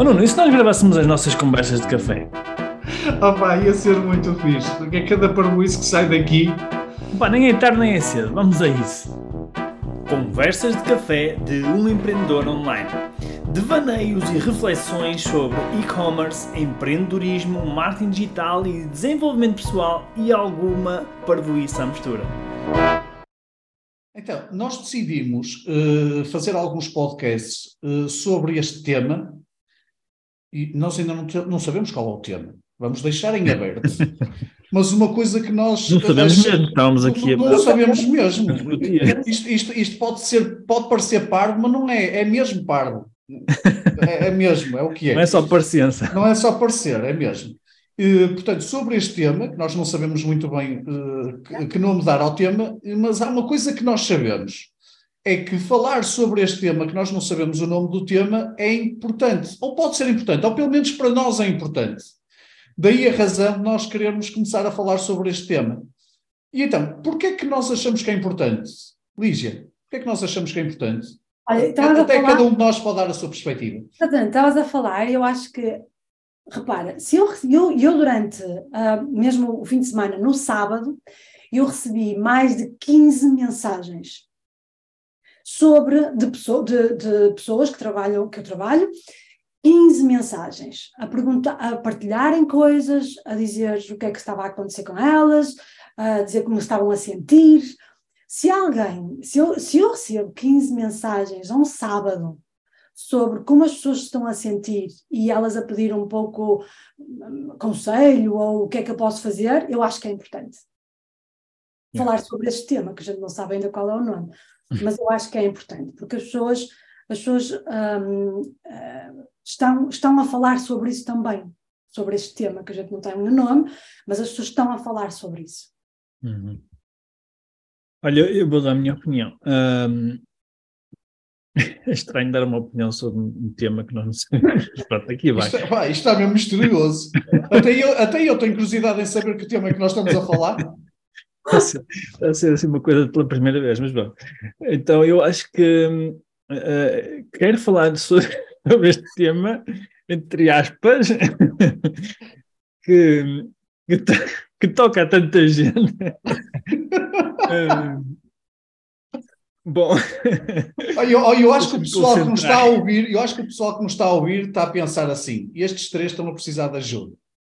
Oh Nuno, e se nós gravássemos as nossas conversas de café? Oh pá, ia ser muito fixe, porque é cada parboice que sai daqui. Pá, nem é tarde nem é cedo, vamos a isso. Conversas de café de um empreendedor online. Devaneios e reflexões sobre e-commerce, empreendedorismo, marketing digital e desenvolvimento pessoal e alguma parvoíça à mistura. Então, nós decidimos uh, fazer alguns podcasts uh, sobre este tema e nós ainda não, não, sabemos qual é o tema. Vamos deixar em aberto. Mas uma coisa que nós. Não sabemos mesmo, estamos aqui não, a. Não sabemos mesmo. Isto, isto, isto, pode, ser, pode parecer pardo, mas não é. É mesmo pardo. É, é mesmo, é o que é. Não é só parecença. Não é só parecer, é mesmo. E, portanto, sobre este tema, que nós não sabemos muito bem uh, que, que nome dar ao tema, mas há uma coisa que nós sabemos é que falar sobre este tema, que nós não sabemos o nome do tema, é importante, ou pode ser importante, ou pelo menos para nós é importante. Daí a razão de nós querermos começar a falar sobre este tema. E então, porquê é que nós achamos que é importante? Lígia, porquê é que nós achamos que é importante? Olha, Até falar... cada um de nós pode dar a sua perspectiva. Estavas a falar, eu acho que, repara, se eu, eu, eu durante uh, mesmo o fim de semana, no sábado, eu recebi mais de 15 mensagens sobre de, de, de, pessoas que trabalham, que eu trabalho, 15 mensagens a perguntar, a partilharem coisas, a dizer o que é que estava a acontecer com elas, a dizer como estavam a sentir. Se alguém, se eu, se eu recebo 15 mensagens a um sábado sobre como as pessoas estão a sentir e elas a pedir um pouco um, conselho ou o que é que eu posso fazer, eu acho que é importante. Falar sobre este tema, que a gente não sabe ainda qual é o nome mas eu acho que é importante, porque as pessoas, as pessoas um, uh, ah, estão, estão a falar sobre isso também, sobre este tema, que a gente não tem um nome, mas as pessoas estão a falar sobre isso. Uhum. Olha, eu vou dar a minha opinião. Um, é estranho dar uma opinião sobre um tema que nós não sabemos. Pronto, aqui vai. Isto, é, isto está mesmo misterioso. até, eu, até eu tenho curiosidade em saber que tema é que nós estamos a falar. A ser assim uma coisa pela primeira vez, mas bom. Então eu acho que uh, quero falar sobre, sobre este tema, entre aspas, que, que, to, que, toca a tanta gente. uh, bom. Eu, eu acho que o pessoal que nos está a ouvir, eu acho que o pessoal que nos está a ouvir está a pensar assim: estes três estão a precisar de ajuda.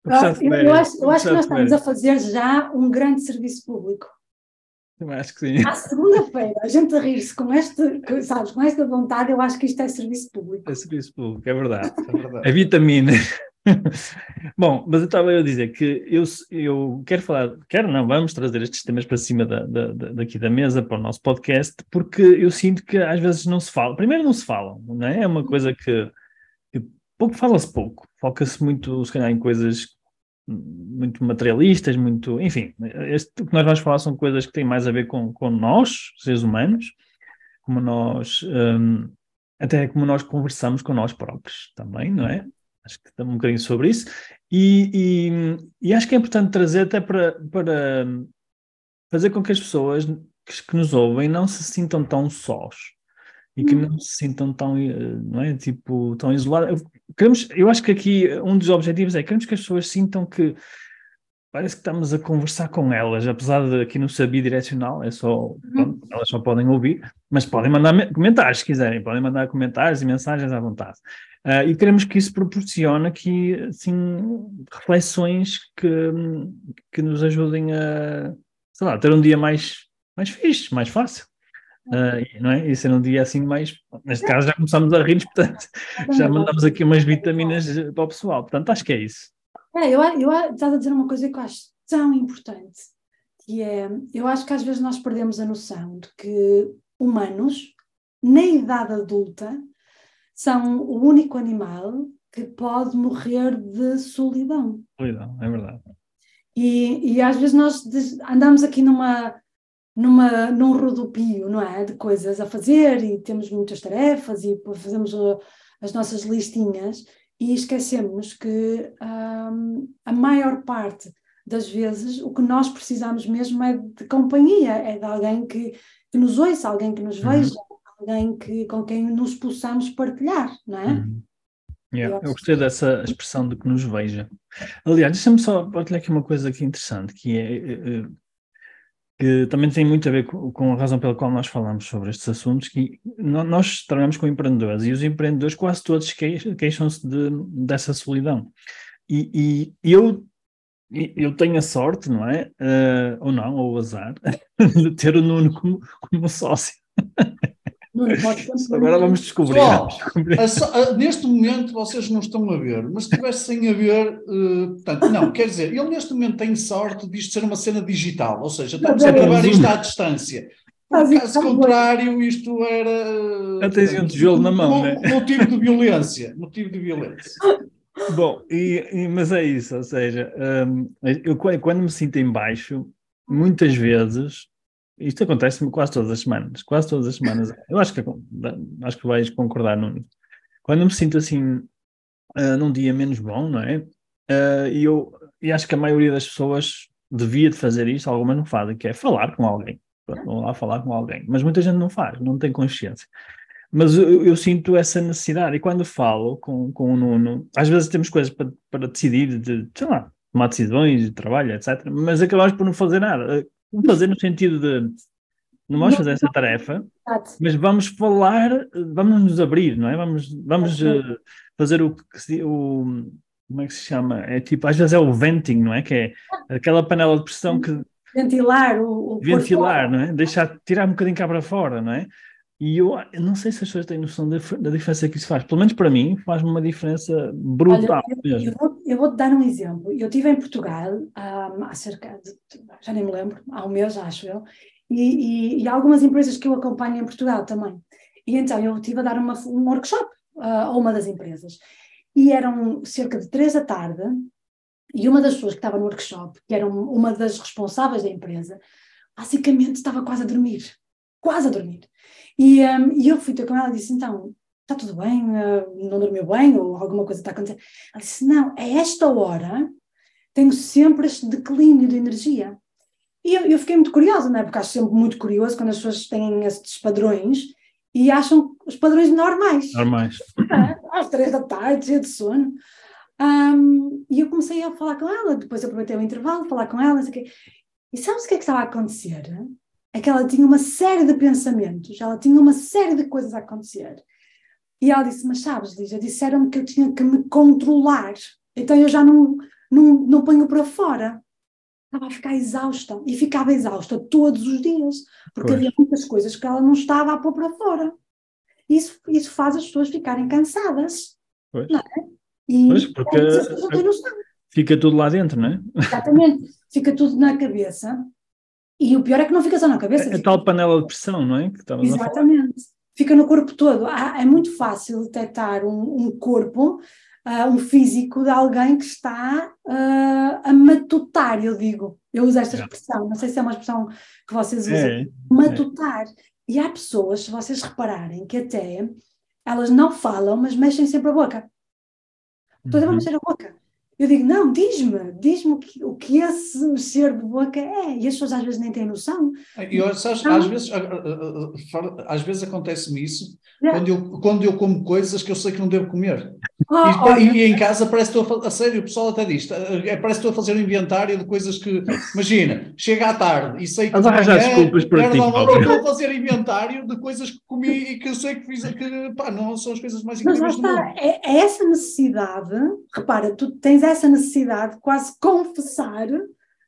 Eu, eu, acho, eu acho que nós estamos a fazer já um grande serviço público. Eu acho que sim. À segunda-feira, a gente a rir-se com, este, sabes, com esta vontade, eu acho que isto é serviço público. É serviço público, é verdade. É, verdade. é vitamina. Bom, mas eu estava a dizer que eu, eu quero falar, quero não, vamos trazer estes temas para cima da, da, daqui da mesa para o nosso podcast, porque eu sinto que às vezes não se fala. Primeiro, não se falam, não é? É uma coisa que pouco fala-se pouco, foca-se muito, se calhar, em coisas muito materialistas, muito, enfim, este, o que nós vamos falar são coisas que têm mais a ver com, com nós, seres humanos, como nós, um, até como nós conversamos com nós próprios também, não é? Acho que estamos um bocadinho sobre isso, e, e, e, acho que é importante trazer até para, para fazer com que as pessoas que, que nos ouvem não se sintam tão sós e que não se sintam tão, eh, não é, tipo, tão isoladas. Queremos, eu acho que aqui um dos objetivos é queremos que as pessoas sintam que parece que estamos a conversar com elas, apesar de aqui no saber direcional, é só, uhum. pronto, elas só podem ouvir, mas podem mandar comentários se quiserem, podem mandar comentários e mensagens à vontade. Uh, e queremos que isso proporcione aqui, assim, reflexões que, que nos ajudem a, sei lá, ter um dia mais, mais fixe, mais fácil. Uh, não é? E ser um dia assim mais. Neste caso já começamos a rir, portanto, já mandamos aqui umas vitaminas para o pessoal. Portanto, acho que é isso. É, eu, eu estava a dizer uma coisa que eu acho tão importante, que é, eu acho que às vezes nós perdemos a noção de que humanos, na idade adulta, são o único animal que pode morrer de solidão. Solidão, é verdade. E, e às vezes nós andamos aqui numa numa, num rodopio, não é? De coisas a fazer e temos muitas tarefas e fazemos uh, as nossas listinhas e esquecemos que a maior parte das vezes o que nós precisamos mesmo é de companhia, é de alguém que, que nos ouça, alguém que nos uhum. veja, alguém que, com quem nos possamos partilhar, não é? Uhum. Yeah, eu, gostei dessa expressão de que nos veja. Aliás, deixa-me só partilhar aqui uma coisa aqui interessante, que é, é, é que também tem muito a ver com, a razão pela qual nós falamos sobre estes assuntos, que nós trabalhamos com empreendedores e os empreendedores quase todos queixam-se de, dessa solidão. E, e, eu, eu tenho a sorte, não é? Uh, ou não, ou o azar, de ter o Nuno como, como sócio. Agora vamos descobrir. vamos descobrir. A, a, neste momento vocês não estão a ver, mas se tivessem a ver, uh, portanto, não, quer dizer, ele neste momento tem sorte de isto ser uma cena digital, ou seja, estamos a gravar isto à distância. No caso contrário, isto era. Até um tijolo na mão, né? Motivo de violência. Motivo de violência. Bom, e, e, mas é isso, ou seja, um, eu quando me sinto em baixo, muitas vezes isto acontece-me quase todas as semanas, quase todas as semanas. Eu acho que, acho que vais concordar, Nuno. Quando me sinto assim, uh, num dia menos bom, não é? Uh, e eu e acho que a maioria das pessoas devia de fazer isto, algumas não fazem, que é falar com alguém. Vão lá falar com alguém. Mas muita gente não faz, não tem consciência. Mas eu, eu, sinto essa necessidade. E quando falo com, com o Nuno, às vezes temos coisas para, para decidir, de, sei lá, tomar decisões, de trabalho, etc. Mas acabamos por não fazer nada Vamos fazer no sentido de não vamos fazer essa tarefa, mas vamos falar, vamos nos abrir, não é? Vamos, vamos uh, fazer o que o como é que se chama? É tipo, às vezes é o venting, não é? Que é aquela panela de pressão que ventilar o, o ventilar, não é? Deixar tirar um bocadinho cá para fora, não é? E eu, eu, não sei se as pessoas têm noção da, da, diferença que isso faz. Pelo menos para mim, faz-me uma diferença brutal. Olha, eu, eu, vou, eu vou-te dar um exemplo. Eu estive em Portugal um, há cerca de, já nem me lembro, há um mês, acho eu, e, e, e há algumas empresas que eu acompanho em Portugal também. E então eu estive a dar uma, um workshop uh, a uma das empresas. E eram cerca de três da tarde, e uma das pessoas que estava no workshop, que era uma das responsáveis da empresa, basicamente estava quase a dormir. Quase a dormir. E, um, e eu fui ter com ela e disse: então, está tudo bem? Uh, não dormiu bem? Ou alguma coisa está acontecendo? Ela disse: não, a esta hora tenho sempre este declínio de energia. E eu, eu fiquei muito curiosa, não é? Porque acho sempre muito curioso quando as pessoas têm estes padrões e acham os padrões normais. Normais. às três da tarde, cheia de sono. Um, e eu comecei a falar com ela, depois aproveitei o intervalo, falar com ela, não sei o quê. E sabes o que é que estava a acontecer? É que ela tinha uma série de pensamentos, ela tinha uma série de coisas a acontecer. E ela disse: Mas sabes, Lígia, disseram-me que eu tinha que me controlar, então eu já não, não, não ponho para fora. Estava a ficar exausta e ficava exausta todos os dias, porque pois. havia muitas coisas que ela não estava a pôr para fora. Isso, isso faz as pessoas ficarem cansadas. Pois. Não é? E pois, porque fica tudo lá dentro, não é? Exatamente, fica tudo na cabeça e o pior é que não fica só na cabeça. É, a tal panela de pressão, não é? Exatamente. Fica no corpo todo. é muito fácil detectar um, um corpo, uh, um físico de alguém que está uh, a matutar, eu digo. Eu uso esta expressão, não sei se é uma expressão que vocês usam. É, matutar. É. E há pessoas, se vocês repararem, que até elas não falam, mas mexem sempre a boca. Toda uhum. a mexer a boca. Eu digo, não, diz-me, diz-me o que, o que esse mexer de boca é. E as pessoas às vezes nem têm noção. Eu, sabes, às, vezes, às vezes acontece-me isso yeah. quando, eu, quando eu como coisas que eu sei que não devo comer. Oh, e, e, em casa parece que estou a, a sério, o pessoal até diz, é, parece que estou a fazer um inventário de coisas que, imagina, chega à tarde e sei que Mas arranjar desculpas para ti. Estou a fazer inventário de coisas que comi e que eu sei que fiz, que pá, não são as coisas mais incríveis do mundo. É, é essa necessidade, repara, tu tens essa necessidade de quase confessar,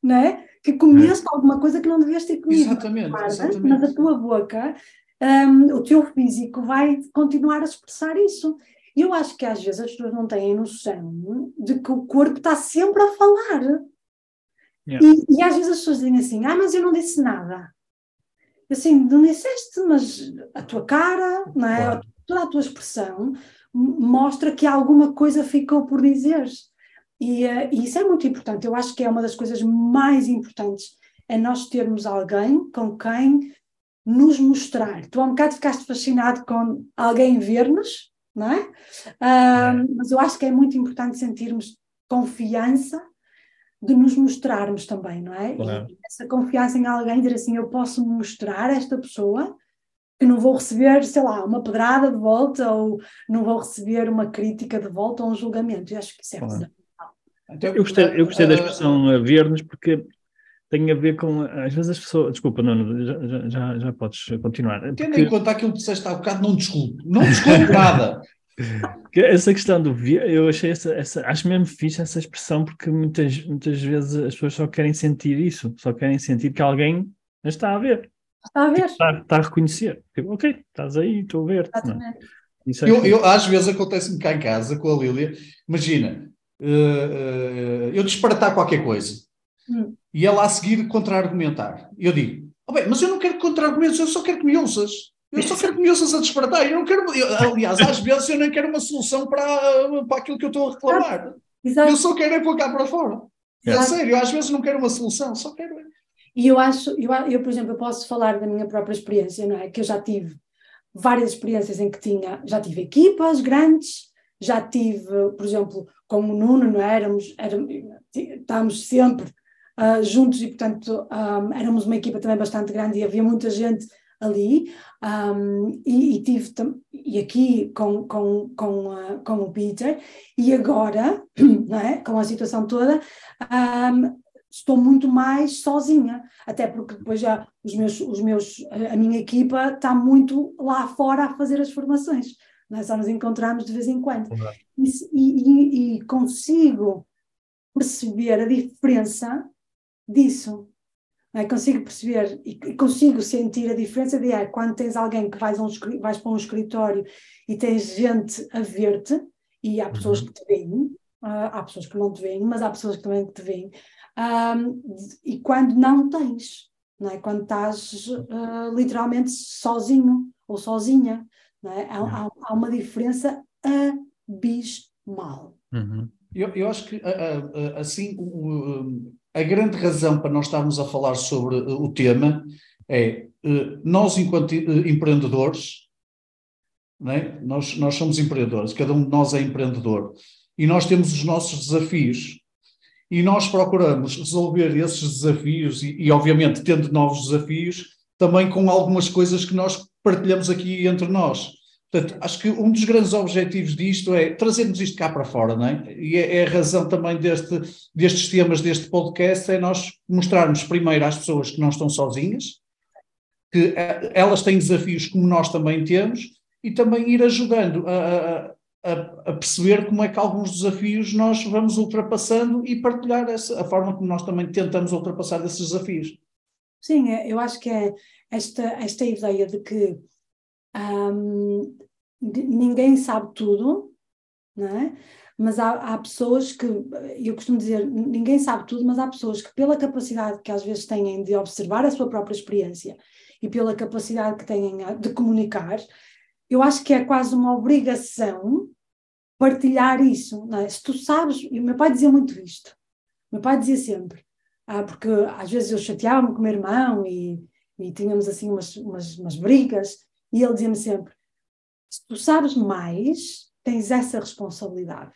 não é? Que comeste é. alguma coisa que não devias ter comido. Exatamente, exatamente. Mas a tua boca, um, o teu físico vai continuar a expressar isso. E eu acho que às vezes as pessoas não têm noção de que o corpo está sempre a falar. Yeah. E, e, às vezes as pessoas dizem assim: Ah, mas eu não disse nada. Assim, não disseste, mas a tua cara, não é? Claro. toda a tua expressão mostra que alguma coisa ficou por dizer. E, uh, e isso é muito importante. Eu acho que é uma das coisas mais importantes é nós termos alguém com quem nos mostrar. Tu há um bocado ficaste fascinado com alguém ver-nos, não é? Uh, mas eu acho que é muito importante sentirmos confiança de nos mostrarmos também, não é? Claro. E essa confiança em alguém, dizer assim, eu posso mostrar a esta pessoa que não vou receber, sei lá, uma pedrada de volta ou não vou receber uma crítica de volta ou um julgamento. Eu acho que isso é fundamental. Então, eu gostei, eu gostei da expressão uh, ver-nos porque tem a ver com, às vezes as pessoas, desculpa, não, já, já, já podes continuar. Tendo porque... em conta aquilo que disseste há bocado, não desculpe, não desculpe nada. Essa questão do ver, eu achei essa, essa, acho mesmo fixe essa expressão porque muitas, muitas vezes as pessoas só querem sentir isso, só querem sentir que alguém está a ver. Está a ver. Está, está a reconhecer. Tipo, ok, estás aí, estou a ver. É eu, eu, às vezes acontece-me cá em casa com a Lília, imagina, uh, uh, eu disparatar qualquer coisa hum. E ela a seguir contra-argumentar. Eu digo, oh, bem, mas eu não quero contra-argumentos, eu só quero que me ouças. Eu só quero que me ouças a disparatar. Eu não quero, eu, aliás, às vezes eu nem quero uma solução para, para aquilo que eu estou a reclamar. Exato. Eu só quero é pôr cá para fora. É sério, às vezes não quero uma solução, só quero. É. E eu acho, eu, eu, por exemplo, eu posso falar da minha própria experiência, não é? Que eu já tive várias experiências em que tinha, já tive equipas grandes, já tive, por exemplo, com o Nuno, não é? Éramos, éramos estávamos sempre uh, juntos e, portanto, um, ah, éramos uma equipa também bastante grande e havia muita gente ali um, e, e, tive e aqui com, com, com, uh, com o Peter e agora não é? com a situação toda um, estou muito mais sozinha até porque depois já os meus, os meus a minha equipa está muito lá fora a fazer as formações nós é? só nos encontramos de vez em quando e, e, e consigo perceber a diferença disso é? Consigo perceber e, consigo sentir a diferença de é, quando tens alguém que vais, um, vais para um escritório e tens gente a ver-te, e há pessoas uhum. que te veem, uh, há pessoas que não te veem, mas há pessoas que também te veem, um, e quando não tens, não é? quando estás uh, literalmente sozinho ou sozinha, não é? há, há, há uma diferença abismal. Uhum. Eu, eu acho que assim a grande razão para nós estarmos a falar sobre uh, o tema é uh, nós, enquanto uh, empreendedores, é? nós, nós somos empreendedores, cada um de nós é empreendedor, e nós temos os nossos desafios, e nós procuramos resolver esses desafios, e, e obviamente tendo novos desafios, também com algumas coisas que nós partilhamos aqui entre nós. Portanto, acho que um dos grandes objetivos disto é trazermos isto cá para fora, não é? E é, é a razão também deste, destes temas deste podcast, é nós mostrarmos primeiro às pessoas que não estão sozinhas, que eh, elas têm desafios como nós também temos, e também ir ajudando a, a, a perceber como é que alguns desafios nós vamos ultrapassando e partilhar essa, a forma como nós também tentamos ultrapassar esses desafios. Sim, é, eu acho que é esta, esta ideia de que um, ninguém sabe tudo, não é? mas há, há, pessoas que, eu costumo dizer, ninguém sabe tudo, mas há pessoas que, pela capacidade que às vezes têm de observar a sua própria experiência e pela capacidade que têm de comunicar, eu acho que é quase uma obrigação partilhar isso. É? Se tu sabes, e o meu pai dizia muito isto, o meu pai dizia sempre, ah, porque às vezes eu chateava-me com o meu irmão e, e tínhamos assim umas, umas, umas brigas, e ele dizia-me sempre: se tu sabes mais, tens essa responsabilidade.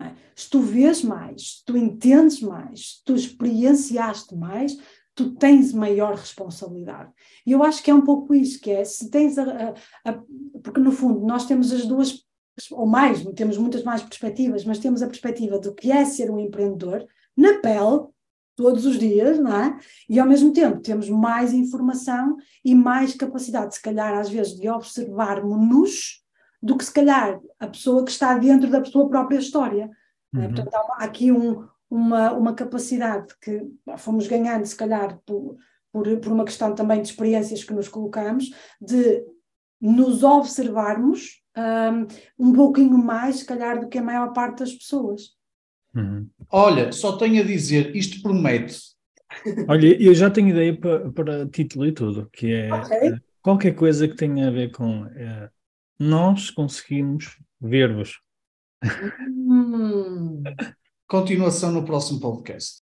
É? Se tu vês mais, se tu entendes mais, se tu experienciaste mais, tu tens maior responsabilidade. E eu acho que é um pouco isso, que é, se tens a, a, a, porque no fundo nós temos as duas, ou mais, temos muitas mais perspectivas, mas temos a perspectiva do que é ser um empreendedor na pele, todos os dias, não é? E ao mesmo tempo temos mais informação e mais capacidade, se calhar, às vezes, de observarmos-nos do que se calhar a pessoa que está dentro da sua própria história. É? Uhum. É? Portanto, há aqui um, uma, uma capacidade que fomos ganhando, se calhar, por, por, por uma questão também de experiências que nos colocamos, de nos observarmos um, um pouquinho mais, se calhar, do que a maior parte das pessoas. Uhum. Olha, só tenho a dizer, isto promete. Olha, eu já tenho ideia para, para título e tudo, que é okay. Eh, qualquer coisa que tenha a ver com é, nós conseguimos ver-vos. Hum. Continuação no próximo podcast.